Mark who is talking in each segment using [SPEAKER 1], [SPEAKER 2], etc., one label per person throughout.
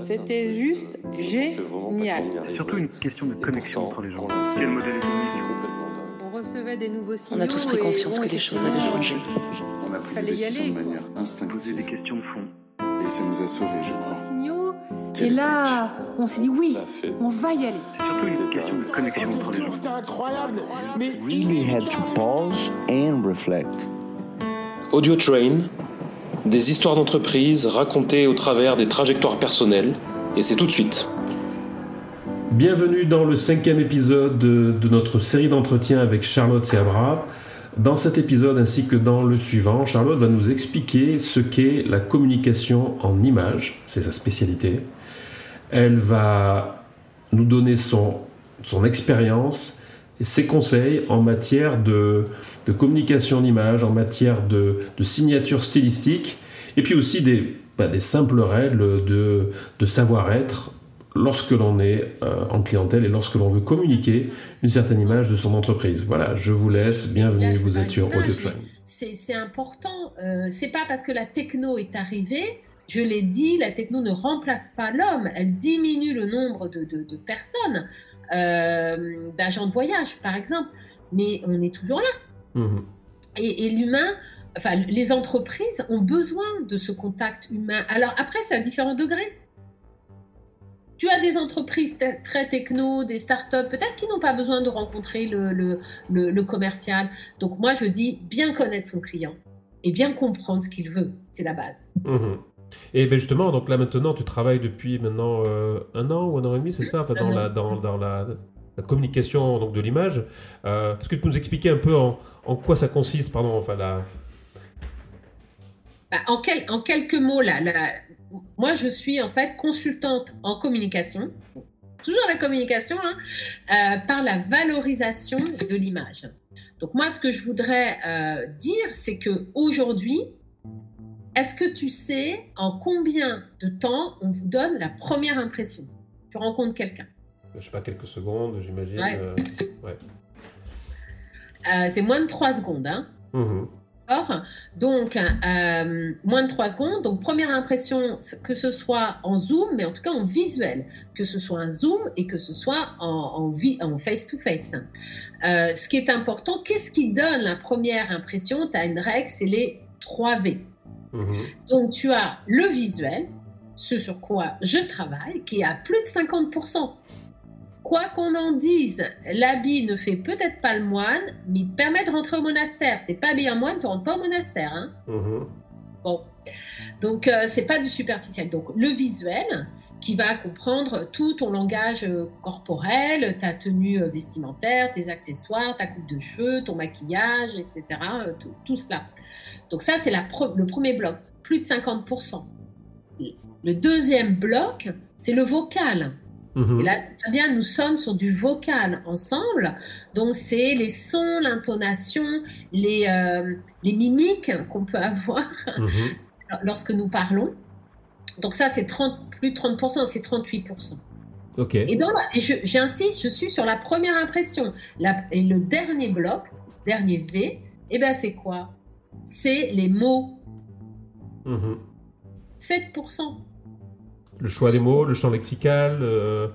[SPEAKER 1] C'était juste génial.
[SPEAKER 2] Surtout une question de connexion entre les gens. Quel modèle
[SPEAKER 1] On recevait des nouveaux signaux.
[SPEAKER 3] On a tous pris conscience que les choses avaient changé.
[SPEAKER 4] On a pris
[SPEAKER 1] Fallait
[SPEAKER 4] des
[SPEAKER 1] y
[SPEAKER 4] décisions
[SPEAKER 1] aller,
[SPEAKER 4] de manière instinctive.
[SPEAKER 2] Poser des questions de fond.
[SPEAKER 4] Et ça nous a sauvés, je crois.
[SPEAKER 1] signaux. Et là, on s'est dit oui, on va y aller.
[SPEAKER 2] Surtout une question de connexion entre les gens.
[SPEAKER 5] C'était incroyable. Mais
[SPEAKER 6] really had to pause and reflect.
[SPEAKER 7] Audio Train, des histoires d'entreprise racontées au travers des trajectoires personnelles, et c'est tout de suite.
[SPEAKER 8] Bienvenue dans le cinquième épisode de, notre série d'entretiens avec Charlotte Seabra. Dans cet épisode ainsi que dans le suivant, Charlotte va nous expliquer ce qu'est la communication en images, c'est sa spécialité. Elle va nous donner son, expérience ses conseils en matière de, de communication en images, en matière de, de signature stylistique, et puis aussi des, bah, des simples règles de, de savoir-être lorsque l'on est euh, en clientèle et lorsque l'on veut communiquer une certaine image de son entreprise. Voilà, je vous laisse, bienvenue, vous êtes sur
[SPEAKER 9] d'image,
[SPEAKER 8] Audio.
[SPEAKER 9] C'est c'est important. Euh, c'est pas parce que la techno est arrivée, je l'ai dit, la techno ne remplace pas l'homme. Elle diminue le nombre de, de- de personnes, euh, d'agents de voyage, par exemple. Mais on est toujours là.
[SPEAKER 8] Mhm.
[SPEAKER 9] Et, et l'humain, enfin, les entreprises ont besoin de ce contact humain. Alors après, c'est à différents degrés. Tu as des entreprises très techno, des startups, peut-être qui n'ont pas besoin de rencontrer le, le- le- le commercial. Donc moi, je dis bien connaître son client et bien comprendre ce qu'il veut. C'est la base.
[SPEAKER 8] Mhm. Et ben justement, donc là maintenant, tu travailles depuis maintenant euh, un an ou un an et demi, c'est ça, enfin, dans, la, dans, dans la, la communication donc, de l'image. Euh, Est-ce que tu peux nous expliquer un peu en, en quoi ça consiste, pardon, enfin la...
[SPEAKER 9] Bah, en, quel- en quelques mots, là, là, moi, je suis en fait consultante en communication, toujours la communication, hein, euh, par la valorisation de l'image. Donc moi, ce que je voudrais dire, c'est que aujourd'hui, est-ce que tu sais en combien de temps on vous donne la première impression? Tu rencontres quelqu'un?
[SPEAKER 8] Je sais pas, quelques secondes, j'imagine.
[SPEAKER 9] Ouais.
[SPEAKER 8] euh, ouais.
[SPEAKER 9] Euh, c'est moins de 3 secondes. Hein.
[SPEAKER 8] Mhm.
[SPEAKER 9] D'accord? Donc, euh, moins de 3 secondes. Donc, première impression, que ce soit en Zoom, mais en tout cas en visuel, que ce soit un Zoom et que ce soit en, en, en face-to-face. Euh, ce qui est important, qu'est-ce qui donne la première impression? Tu as une règle, c'est les 3 V.
[SPEAKER 8] Mhm.
[SPEAKER 9] Donc, tu as le visuel, ce sur quoi je travaille, qui est à plus de 50%. Quoi qu'on en dise, l'habit ne fait peut-être pas le moine, mais il te permet de rentrer au monastère. T'es pas habillé en moine, tu rentres pas au monastère. Hein
[SPEAKER 8] Mhm.
[SPEAKER 9] bon. Donc, euh, c'est pas du superficiel. Donc, le visuel, qui va comprendre tout ton langage euh, corporel, ta tenue euh, vestimentaire, tes accessoires, ta coupe de cheveux, ton maquillage, etc. euh, tout, tout cela. Donc, ça, c'est pre- le premier bloc, plus de 50%. Le deuxième bloc, c'est le vocal.
[SPEAKER 8] Mhm.
[SPEAKER 9] Et là, c'est très bien, nous sommes sur du vocal ensemble. Donc, c'est les sons, l'intonation, les, euh, les mimiques qu'on peut avoir
[SPEAKER 8] Mhm.
[SPEAKER 9] lorsque nous parlons. Donc, ça, c'est 30, plus de 30%, c'est 38%.
[SPEAKER 8] Ok.
[SPEAKER 9] Et, dans la- et je- j'insiste, je suis sur la première impression. La- et le dernier bloc, dernier V, eh ben, c'est quoi? C'est les mots.
[SPEAKER 8] Mhm.
[SPEAKER 9] 7%.
[SPEAKER 8] Le choix des mots, le champ lexical. euh,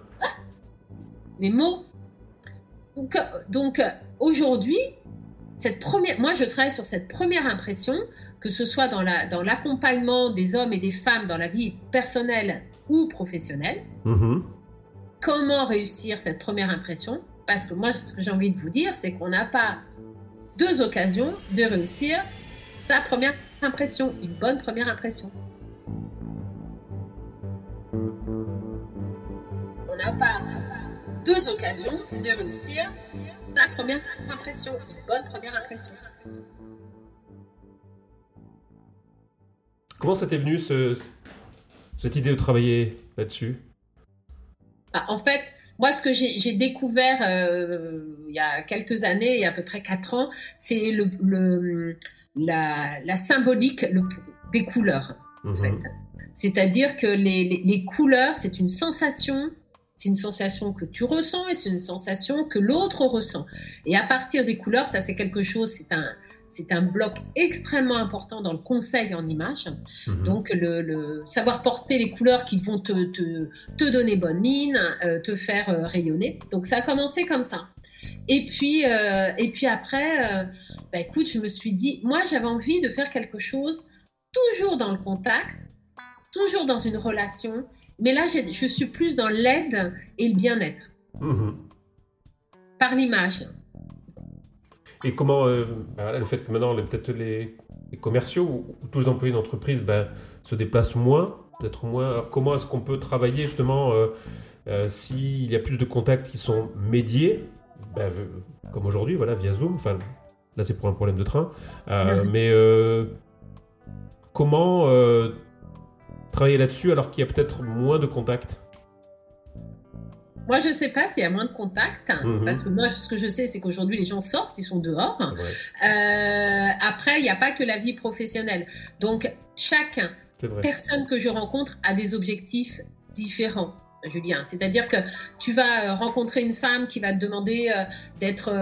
[SPEAKER 9] les mots. Donc, euh, donc euh, aujourd'hui, cette première, moi je travaille sur cette première impression, que ce soit dans la dans l'accompagnement des hommes et des femmes dans la vie personnelle ou professionnelle.
[SPEAKER 8] mhm.
[SPEAKER 9] Comment réussir cette première impression? Parce que moi, ce que j'ai envie de vous dire, c'est qu'on n'a pas deux occasions de réussir sa première impression, une bonne première impression. On n'a pas deux occasions de réussir sa première impression, une bonne première impression.
[SPEAKER 8] Comment ça t'est venu ce- cette idée de travailler là-dessus?
[SPEAKER 9] Bah, en fait, moi, ce que j'ai découvert euh, il y a quelques années, il y a à peu près quatre ans, c'est le, le- la, la symbolique le- des couleurs. en fait.
[SPEAKER 8] Mhm.
[SPEAKER 9] C'est-à-dire que les, les- les couleurs, c'est une sensation, c'est une sensation que tu ressens et c'est une sensation que l'autre ressent. Et à partir des couleurs, ça c'est quelque chose, c'est un, c'est un bloc extrêmement important dans le conseil en image.
[SPEAKER 8] Mhm.
[SPEAKER 9] Donc, le, savoir porter les couleurs qui vont te, te, donner bonne mine, euh, te faire euh, rayonner. Donc, ça a commencé comme ça. Et puis, euh, et puis après, bah, écoute, je me suis dit, moi, j'avais envie de faire quelque chose toujours dans le contact, toujours dans une relation. Mais là, je suis plus dans l'aide et le bien-être. Mhm. Par l'image.
[SPEAKER 8] Et comment, euh, bah, le fait que maintenant, peut-être les, commerciaux ou, tous les employés d'entreprise ben, se déplacent moins, peut-être moins. comment est-ce qu'on peut travailler justement euh, euh, s'il y a plus de contacts qui sont médiés, ben, comme aujourd'hui, voilà, via Zoom. Enfin, là, c'est pour un problème de train. Mais comment travailler là-dessus alors qu'il y a peut-être moins de contacts?
[SPEAKER 9] Moi, je ne sais pas s'il y a moins de contacts, mhm. parce que moi, ce que je sais, c'est qu'aujourd'hui, les gens sortent, ils sont dehors. Euh, après, il n'y a pas que la vie professionnelle. Donc, chaque personne que je rencontre a des objectifs différents. Julien, c'est-à-dire que tu vas euh, rencontrer une femme qui va te demander euh, d'être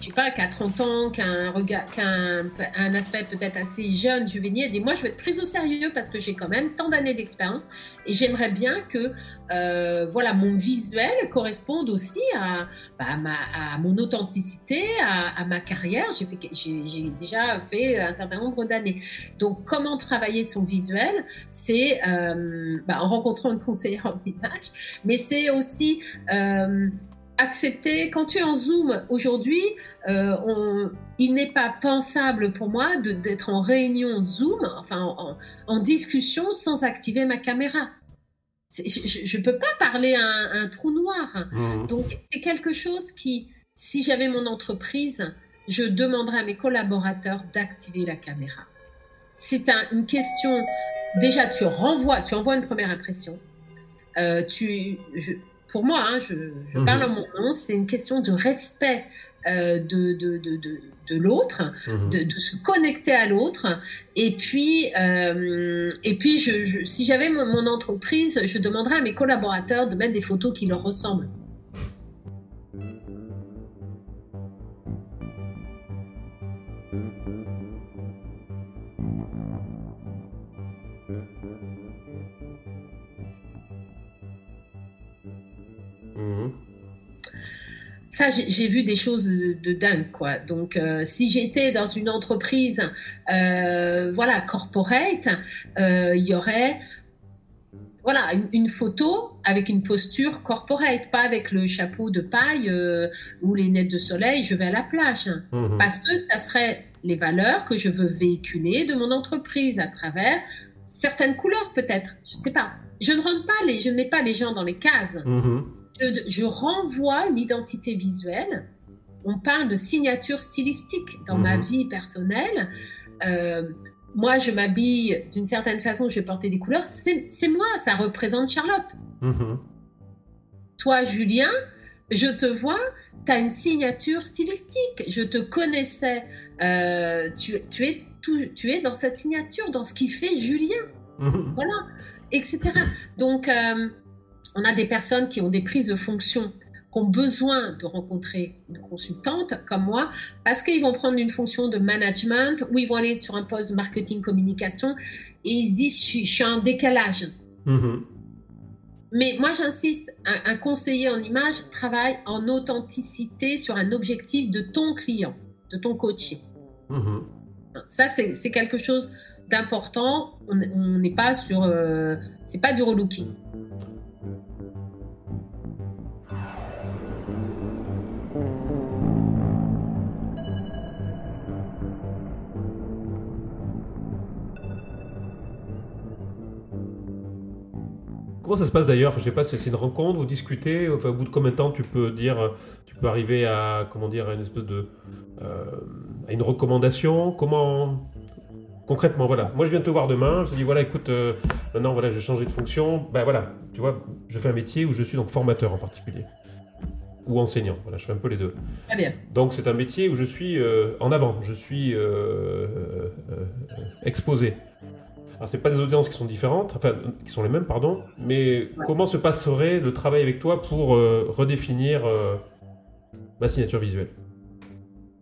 [SPEAKER 9] je sais pas, qu'à 30 ans, qu'un regard, qu'un un aspect peut-être assez jeune, juvénile, et moi je vais être prise au sérieux parce que j'ai quand même tant d'années d'expérience et j'aimerais bien que euh, voilà mon visuel corresponde aussi à, bah, ma, à mon authenticité, à, ma carrière. J'ai déjà fait un certain nombre d'années. Donc comment travailler son visuel, c'est euh, bah, en rencontrant une conseillère en image, mais c'est aussi euh, accepter, quand tu es en Zoom aujourd'hui, euh, il n'est pas pensable pour moi d'être en réunion Zoom, enfin en, discussion sans activer ma caméra. Je ne peux pas parler à un, trou noir. Mmh. Donc c'est quelque chose qui, si j'avais mon entreprise, je demanderais à mes collaborateurs d'activer la caméra. C'est une question, déjà tu renvoies, tu envoies une première impression. Euh, tu, pour moi, hein, je, mhm. parle en mon nom, c'est une question de respect euh, de, de, de, de l'autre, mhm. de, se connecter à l'autre. Et puis, euh, et puis je, si j'avais mon entreprise, je demanderais à mes collaborateurs de mettre des photos qui leur ressemblent. Ça, j'ai vu des choses de, dingue, quoi. Donc, euh, si j'étais dans une entreprise, euh, voilà, corporate, euh, il y aurait, voilà, une, photo avec une posture corporate, pas avec le chapeau de paille ou les lunettes de soleil. Je vais à la plage, mmh parce que ça serait les valeurs que je veux véhiculer de mon entreprise à travers certaines couleurs, peut-être. Je sais pas. Je ne rentre pas les, je ne mets pas les gens dans les cases. Mmh je, renvoie une identité visuelle. On parle de signature stylistique dans ma mhm. vie personnelle. Euh, moi, je m'habille d'une certaine façon, je vais porter des couleurs. C'est moi, ça représente Charlotte. Mhm. Toi, Julien, je te vois, tu as une signature stylistique. Je te connaissais. Euh, tu, es tu es dans cette signature, dans ce qui fait Julien. Mhm. Voilà, etc. Donc, euh, on a des personnes qui ont des prises de fonction, qui ont besoin de rencontrer une consultante comme moi, parce qu'ils vont prendre une fonction de management ou ils vont aller sur un poste de marketing communication et ils se disent je suis, en décalage. Mm-hmm. Mais moi, j'insiste, un, conseiller en image travaille en authenticité sur un objectif de ton client, de ton coaché. Mm-hmm. Ça, c'est quelque chose d'important. On n'est pas sur, euh, c'est pas du relooking.
[SPEAKER 8] Comment ça se passe d'ailleurs Je sais pas, c'est une rencontre, vous discutez enfin, Au bout de combien de temps tu peux dire, tu peux arriver à, comment dire, à une espèce de. Euh, à une recommandation? Comment. Concrètement, voilà. Moi, je viens te voir demain, je te dis, voilà, écoute, euh, maintenant, voilà, j'ai changé de fonction. Ben voilà, tu vois, je fais un métier où je suis donc formateur en particulier. Ou enseignant, voilà, je fais un peu les deux.
[SPEAKER 9] Très bien.
[SPEAKER 8] Donc, c'est un métier où je suis euh, en avant, je suis exposé. Alors, c'est pas des audiences qui sont différentes, enfin, qui sont les mêmes, pardon, mais comment se passerait le travail avec toi pour euh, redéfinir euh, ma signature visuelle?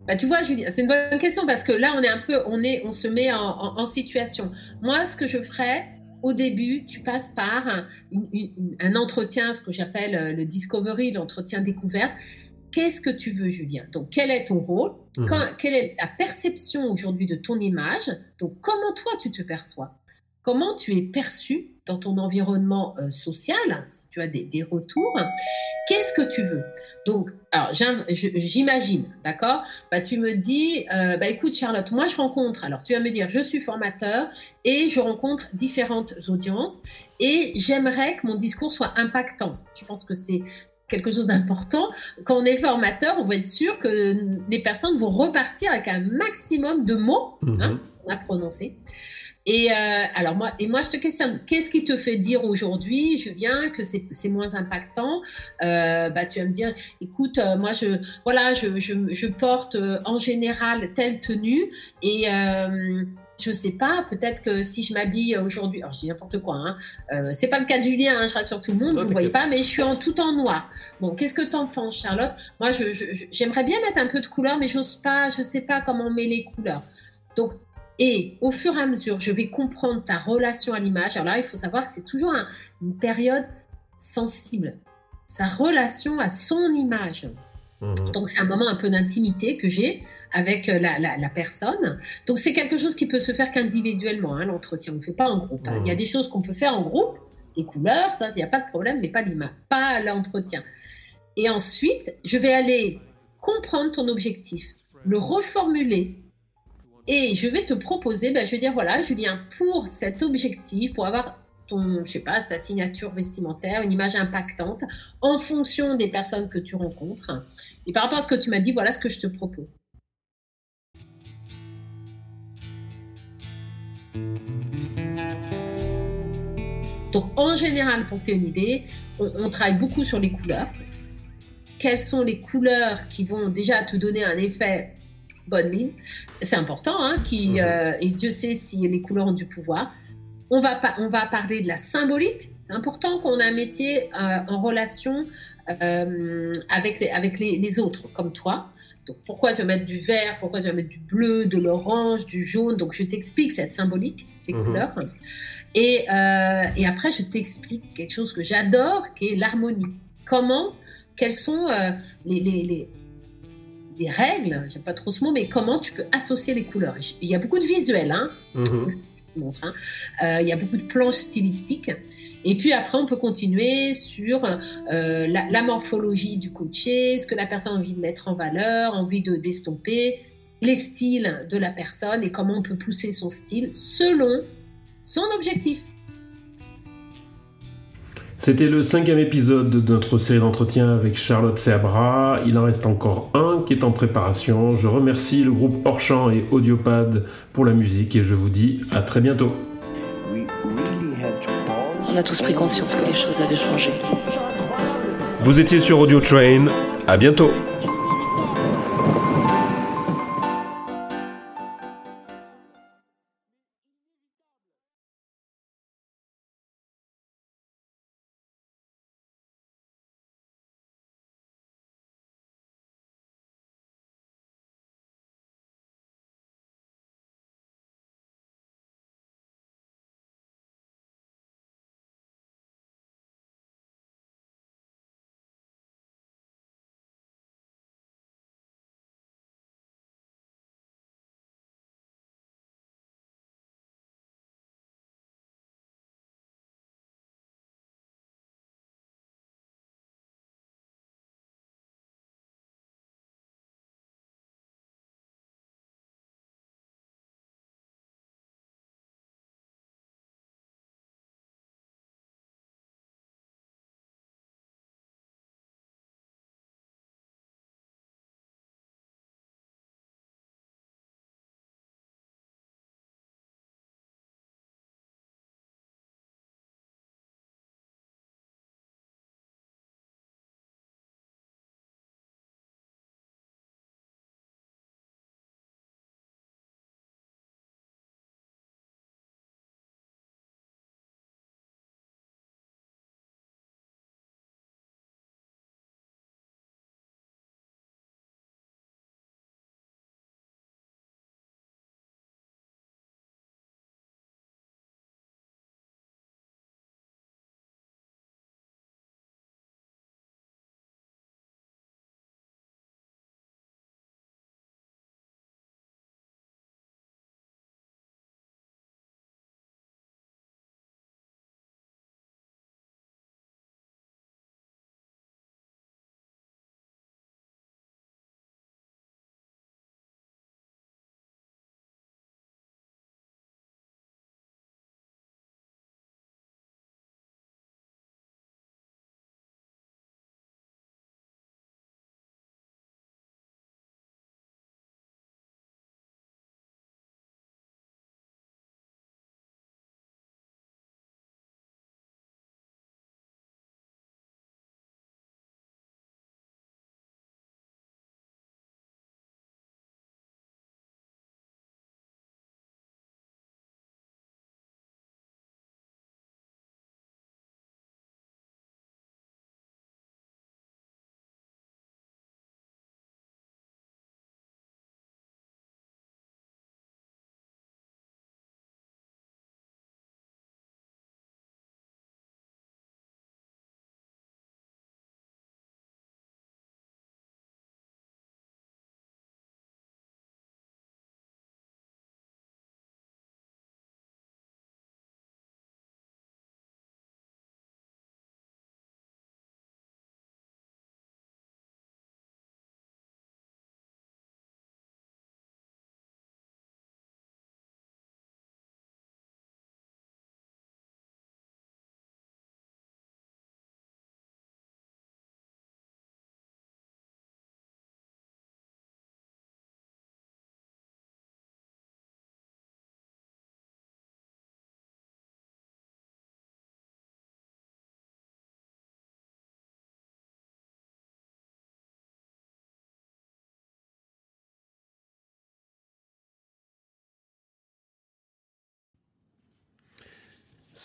[SPEAKER 9] Bah, tu vois, Julie, c'est une bonne question parce que là, on est un peu, on est, on se met en, situation. Moi, ce que je ferais, au début, tu passes par un, un entretien, ce que j'appelle euh, le discovery, l'entretien découverte. Qu'est-ce que tu veux, Julien? Donc, quel est ton rôle? Mmh. Quelle est ta perception aujourd'hui de ton image? Donc, comment toi, tu te perçois? Comment tu es perçu dans ton environnement euh, social Si tu as des, des retours, qu'est-ce que tu veux? Donc, alors, j'imagine, d'accord? Bah, Tu me dis, euh, bah, écoute, Charlotte, moi, je rencontre, alors tu vas me dire, je suis formateur et je rencontre différentes audiences et j'aimerais que mon discours soit impactant. Je pense que c'est quelque chose d'important. Quand on est formateur, on va être sûr que les personnes vont repartir avec un maximum de mots hein, mhm. à prononcer. Et euh, alors moi, et moi je te questionne, qu'est-ce qui te fait dire aujourd'hui, Julien, que c'est moins impactant? Euh, Bah tu vas me dire, écoute, euh, moi je voilà, je, je, je porte euh, en général telle tenue et euh, je sais pas, peut-être que si je m'habille aujourd'hui, alors je dis n'importe quoi, hein, euh, c'est pas le cas de Julien, hein, je rassure tout le monde, vous ne voyez pas, mais je suis en tout en noir. Bon, qu'est-ce que t'en penses, Charlotte? Moi, j'aimerais bien mettre un peu de couleur, mais j'ose pas, je sais pas comment on met les couleurs. Donc, et au fur et à mesure, je vais comprendre ta relation à l'image. Alors là, il faut savoir que c'est toujours une période sensible. Sa relation à son image. Mhm. Donc c'est un moment un peu d'intimité que j'ai avec euh, la, personne. Donc c'est quelque chose qui peut se faire qu'individuellement, hein, l'entretien. On ne fait pas en groupe. Hein. Il y a mhm. des choses qu'on peut faire en groupe, les couleurs, ça, il n'y a pas de problème, mais pas l'image, pas l'entretien. Et ensuite, je vais aller comprendre ton objectif, le reformuler et je vais te proposer, ben, je vais dire, voilà, Julien, pour cet objectif, pour avoir ton, je sais pas, ta signature vestimentaire, une image impactante, en fonction des personnes que tu rencontres. Et par rapport à ce que tu m'as dit, voilà ce que je te propose. Donc, en général, pour que tu aies une idée, on, on, travaille beaucoup sur les couleurs. Quelles sont les couleurs qui vont déjà te donner un effet bonne mine. C'est important, hein, qui, mhm. euh, et Dieu sait si les couleurs ont du pouvoir. On va, on va parler de la symbolique. C'est important qu'on ait un métier euh, en relation euh, avec, les, avec les, autres, comme toi. Donc, pourquoi tu vas mettre du vert, pourquoi tu vas mettre du bleu, de l'orange, du jaune? Donc, je t'explique cette symbolique des mhm. couleurs. Et, et, après, je t'explique quelque chose que j'adore, qui est l'harmonie. Comment, quels sont les, les des règles, j'aime pas trop ce mot, mais comment tu peux associer les couleurs. Il y a beaucoup de visuels, hein, mhm. hein. Euh, il y a beaucoup de planches stylistiques. Et puis après, on peut continuer sur euh, la, morphologie du coaché, ce que la personne a envie de mettre en valeur, envie de d'estomper, les styles de la personne et comment on peut pousser son style selon son objectif.
[SPEAKER 8] C'était le cinquième épisode de notre série d'entretien avec Charlotte Seabra. Il en reste encore un qui est en préparation. Je remercie le groupe Orchamp et Audiopad pour la musique et je vous dis à très bientôt.
[SPEAKER 3] On a tous pris conscience que les choses avaient changé.
[SPEAKER 7] Vous étiez sur Audio Train. À bientôt.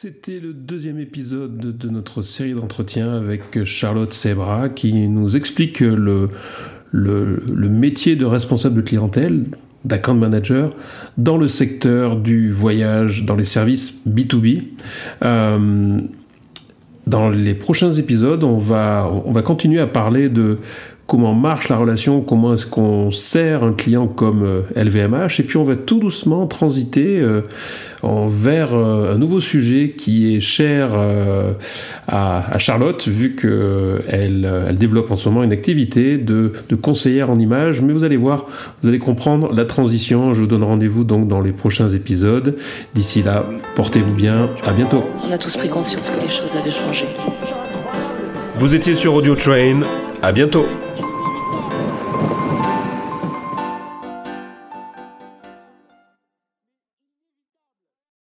[SPEAKER 8] C'était le deuxième épisode de notre série d'entretien avec Charlotte Sebra qui nous explique le, métier de responsable de clientèle, d'account manager, dans le secteur du voyage, dans les services B2B. Euh, dans les prochains épisodes, on va continuer à parler de comment marche la relation, comment est-ce qu'on sert un client comme LVMH, euh, et puis on va tout doucement transiter euh, vers euh, un nouveau sujet qui est cher à, Charlotte, vu qu'elle elle développe en ce moment une activité de, de conseillère en images, mais vous allez voir, vous allez comprendre la transition, je vous donne rendez-vous donc dans les prochains épisodes. D'ici là, portez-vous bien, à bientôt.
[SPEAKER 3] On a tous pris conscience que les choses avaient changé.
[SPEAKER 7] Vous étiez sur Audio Train, à bientôt